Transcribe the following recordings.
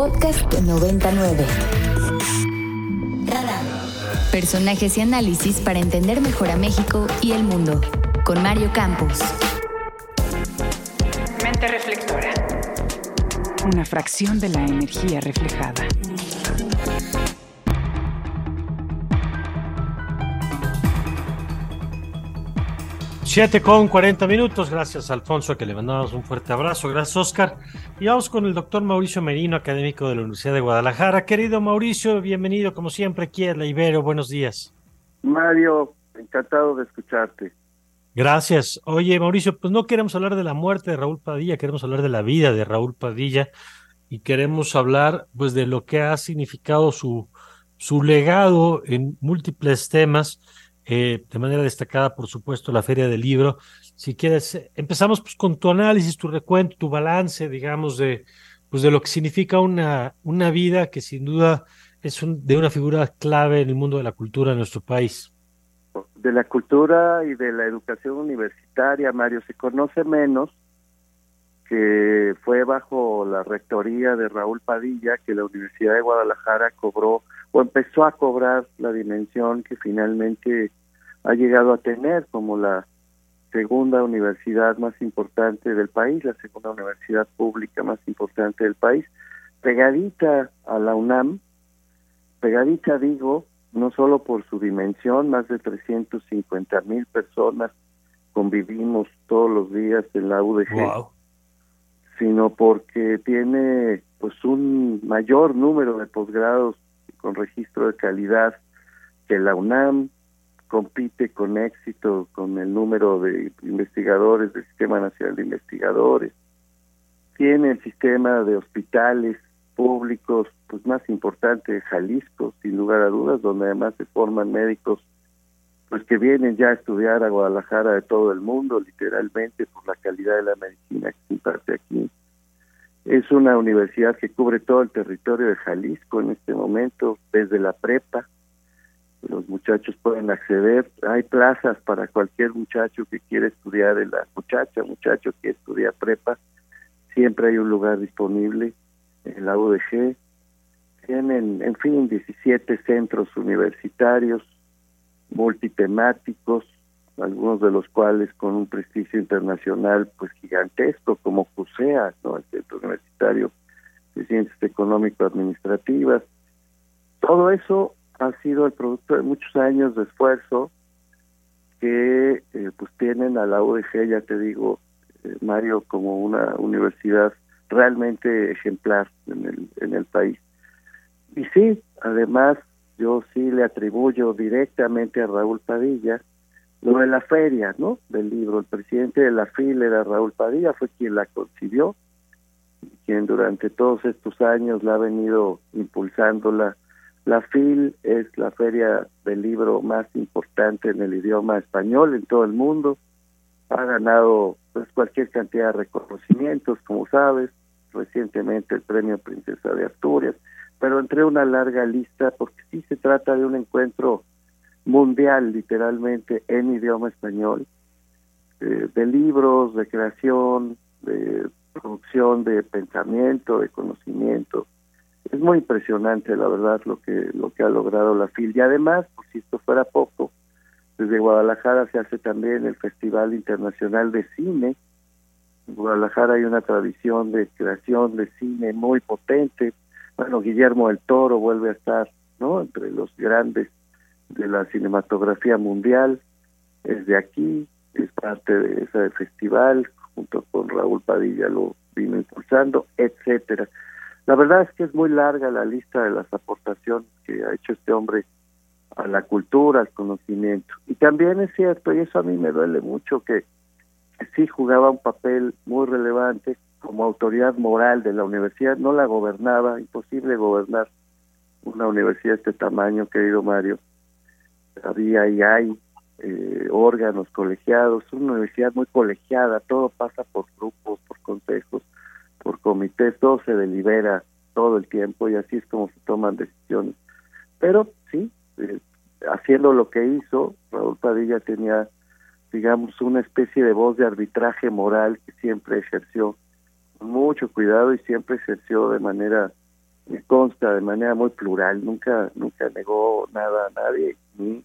Podcast 99. Radar. Personajes y análisis para entender mejor a México y el mundo. Con Mario Campos. Mente reflectora. Una fracción de la energía reflejada. Siete con 40 minutos. Gracias, Alfonso, que le mandamos un fuerte abrazo. Gracias, Oscar. Y vamos con el doctor Mauricio Merino, académico de la Universidad de Guadalajara. Querido Mauricio, bienvenido como siempre aquí a La Ibero. Buenos días. Mario, encantado de escucharte. Gracias. Oye, Mauricio, pues no queremos hablar de la muerte de Raúl Padilla, queremos hablar de la vida de Raúl Padilla y queremos hablar pues de lo que ha significado su, su legado en múltiples temas eh, de manera destacada, por supuesto, la Feria del Libro. Si quieres, empezamos pues, con tu análisis, tu recuento, tu balance, digamos, de, pues, de lo que significa una, una vida que sin duda es un, de una figura clave en el mundo de la cultura en nuestro país. De la cultura y de la educación universitaria, Mario, se conoce menos que fue bajo la rectoría de Raúl Padilla que la Universidad de Guadalajara cobró o empezó a cobrar la dimensión que finalmente ha llegado a tener como la segunda universidad más importante del país, la segunda universidad pública más importante del país, pegadita a la UNAM, pegadita digo, no solo por su dimensión, más de 350 mil personas convivimos todos los días en la UDG, sino porque tiene pues un mayor número de posgrados con registro de calidad que la UNAM, compite con éxito con el número de investigadores del Sistema Nacional de Investigadores, tiene el sistema de hospitales públicos pues más importante de Jalisco, sin lugar a dudas, donde además se forman médicos pues que vienen ya a estudiar a Guadalajara de todo el mundo, literalmente por la calidad de la medicina que se imparte aquí. Es una universidad que cubre todo el territorio de Jalisco en este momento, desde la prepa, los muchachos pueden acceder, hay plazas para cualquier muchacho que quiera estudiar, en la muchacha, muchacho que estudia prepa, siempre hay un lugar disponible en la UDG. Tienen, en fin, 17 centros universitarios multitemáticos, algunos de los cuales con un prestigio internacional pues gigantesco, como CUSEA, ¿no? el Centro Universitario de Ciencias Económico-Administrativas. Todo eso ha sido el producto de muchos años de esfuerzo que eh, pues tienen a la UDG, ya te digo, eh, Mario, como una universidad realmente ejemplar en el, en el país. Y sí, además, yo sí le atribuyo directamente a Raúl Padilla lo de la feria, ¿no? Del libro. El presidente de la FIL era Raúl Padilla, fue quien la concibió, quien durante todos estos años la ha venido impulsándola la FIL es la feria del libro más importante en el idioma español en todo el mundo. Ha ganado pues cualquier cantidad de reconocimientos, como sabes, recientemente el premio Princesa de Asturias, pero entre una larga lista porque sí se trata de un encuentro mundial, literalmente, en idioma español, eh, de libros, de creación, de producción de pensamiento, de conocimiento, es muy impresionante la verdad lo que lo que ha logrado la FIL. Y además por si esto fuera poco desde Guadalajara se hace también el Festival Internacional de Cine. En Guadalajara hay una tradición de creación de cine muy potente. Bueno Guillermo del Toro vuelve a estar no entre los grandes de la cinematografía mundial es de aquí es parte de ese festival junto con Raúl Padilla lo vino impulsando etcétera la verdad es que es muy larga la lista de las aportaciones que ha hecho este hombre a la cultura, al conocimiento. Y también es cierto, y eso a mí me duele mucho, que, sí jugaba un papel muy relevante como autoridad moral de la universidad, no la gobernaba, imposible gobernar una universidad de este tamaño, querido Mario. Había y hay eh, órganos colegiados, una universidad muy colegiada, todo pasa por grupos, por consejos, por comités, todo se delibera todo el tiempo y así es como se toman decisiones. Pero sí, eh, haciendo lo que hizo, Raúl Padilla tenía, digamos, una especie de voz de arbitraje moral que siempre ejerció con mucho cuidado y siempre ejerció de manera me consta de manera muy plural, nunca, nunca negó nada a nadie, ni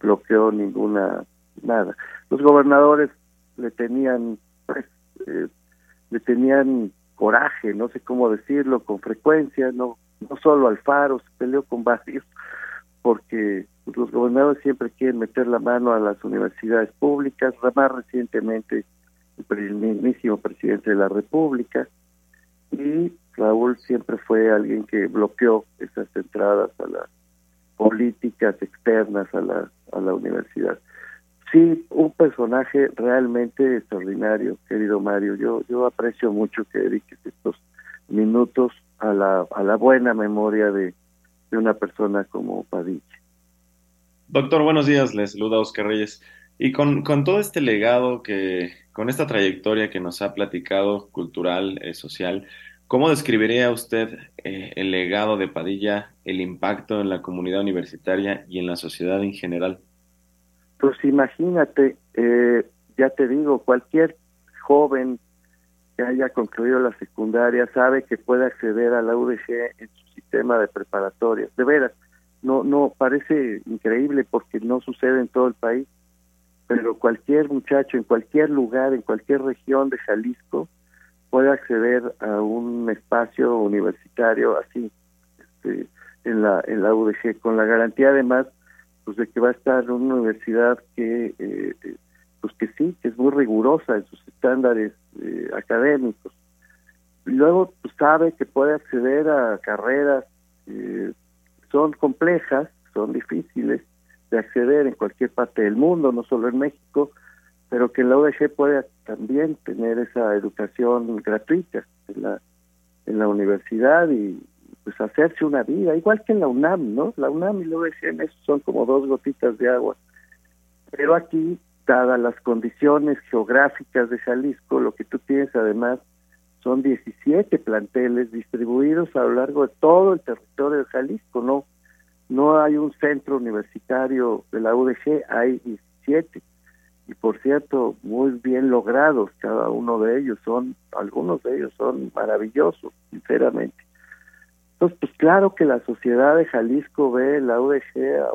bloqueó ninguna, nada. Los gobernadores le tenían, pues, eh, le tenían coraje, no sé cómo decirlo, con frecuencia, no, no solo Alfaro, se peleó con varios, porque los gobernadores siempre quieren meter la mano a las universidades públicas, más recientemente el mismísimo presidente de la República, y Raúl siempre fue alguien que bloqueó esas entradas a las políticas externas a la, a la universidad. Sí, un personaje realmente extraordinario, querido Mario. Yo, yo aprecio mucho que dediques estos minutos a la, a la buena memoria de, de una persona como Padilla. Doctor, buenos días, les saluda Oscar Reyes. Y con, con, todo este legado que, con esta trayectoria que nos ha platicado, cultural, eh, social, ¿cómo describiría usted eh, el legado de Padilla, el impacto en la comunidad universitaria y en la sociedad en general? Pues imagínate, eh, ya te digo, cualquier joven que haya concluido la secundaria sabe que puede acceder a la UDG en su sistema de preparatoria. De veras, no, no parece increíble porque no sucede en todo el país, pero cualquier muchacho en cualquier lugar, en cualquier región de Jalisco, puede acceder a un espacio universitario así, este, en la en la UDG, con la garantía además pues de que va a estar una universidad que eh, pues que sí, que es muy rigurosa en sus estándares eh, académicos. Luego pues, sabe que puede acceder a carreras eh, son complejas, son difíciles de acceder en cualquier parte del mundo, no solo en México, pero que la UDG puede también tener esa educación gratuita en la, en la universidad y pues hacerse una vida, igual que en la UNAM, ¿no? La UNAM y la UDG son como dos gotitas de agua. Pero aquí, dadas las condiciones geográficas de Jalisco, lo que tú tienes además son 17 planteles distribuidos a lo largo de todo el territorio de Jalisco, no no hay un centro universitario de la UDG, hay 17 y por cierto muy bien logrados cada uno de ellos, son algunos de ellos son maravillosos, sinceramente. Entonces, pues claro que la sociedad de Jalisco ve la UDG a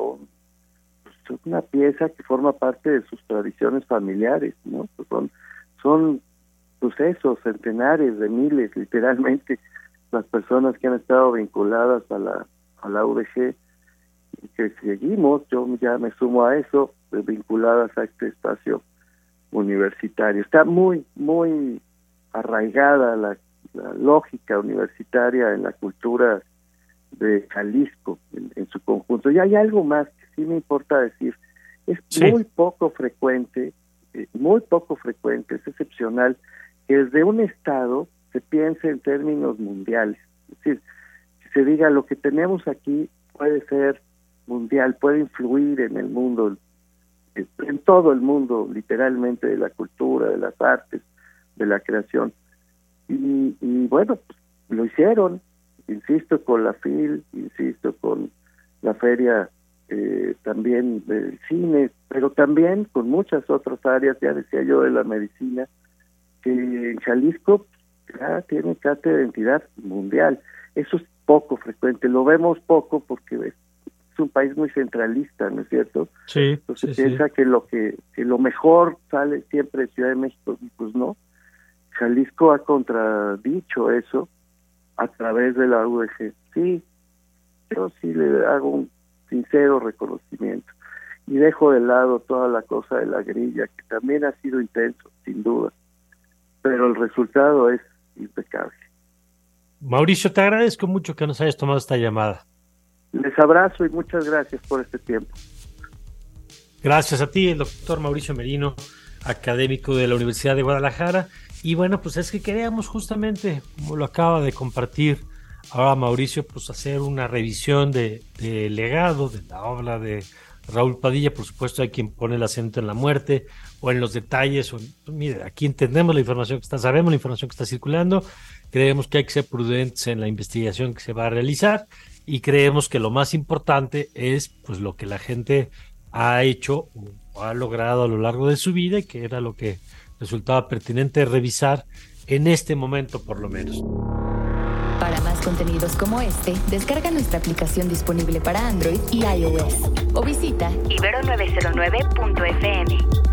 pues, una pieza que forma parte de sus tradiciones familiares, ¿no? Pues son son pues centenares de miles, literalmente, las personas que han estado vinculadas a la, a la UDG y que seguimos, yo ya me sumo a eso, vinculadas a este espacio universitario. Está muy, muy arraigada la, lógica universitaria en la cultura de Jalisco en, su conjunto. Y hay algo más que sí me importa decir, es muy poco frecuente, eh, muy poco frecuente, es excepcional que desde un Estado se piense en términos mundiales. Es decir, si se diga lo que tenemos aquí puede ser mundial, puede influir en el mundo, en todo el mundo, literalmente, de la cultura, de las artes, de la creación. Y, bueno, pues, lo hicieron, insisto, con la FIL, insisto, con la feria eh, también del cine, pero también con muchas otras áreas, ya decía yo, de la medicina, que en Jalisco ya tiene cátedra de identidad mundial. Eso es poco frecuente, lo vemos poco porque es un país muy centralista, ¿no es cierto? Sí. Entonces piensa que lo que, que lo mejor sale siempre de Ciudad de México, pues no. Jalisco ha contradicho eso a través de la UDG. Sí, yo sí le hago un sincero reconocimiento y dejo de lado toda la cosa de la grilla, que también ha sido intenso, sin duda pero el resultado es impecable. Mauricio, te agradezco mucho que nos hayas tomado esta llamada. Les abrazo y muchas gracias por este tiempo. Gracias a ti, el doctor Mauricio Merino, académico de la Universidad de Guadalajara. Y bueno, pues es que queríamos justamente, como lo acaba de compartir ahora Mauricio, pues hacer una revisión de, de legado, de la obra de Raúl Padilla, por supuesto, hay quien pone el acento en la muerte o en los detalles. O, pues, mire, aquí entendemos la información que está, sabemos la información que está circulando, creemos que hay que ser prudentes en la investigación que se va a realizar y creemos que lo más importante es pues lo que la gente ha hecho o ha logrado a lo largo de su vida y que era lo que resultaba pertinente revisar en este momento por lo menos. Para más contenidos como este, descarga nuestra aplicación disponible para Android y iOS o visita ibero909.fm.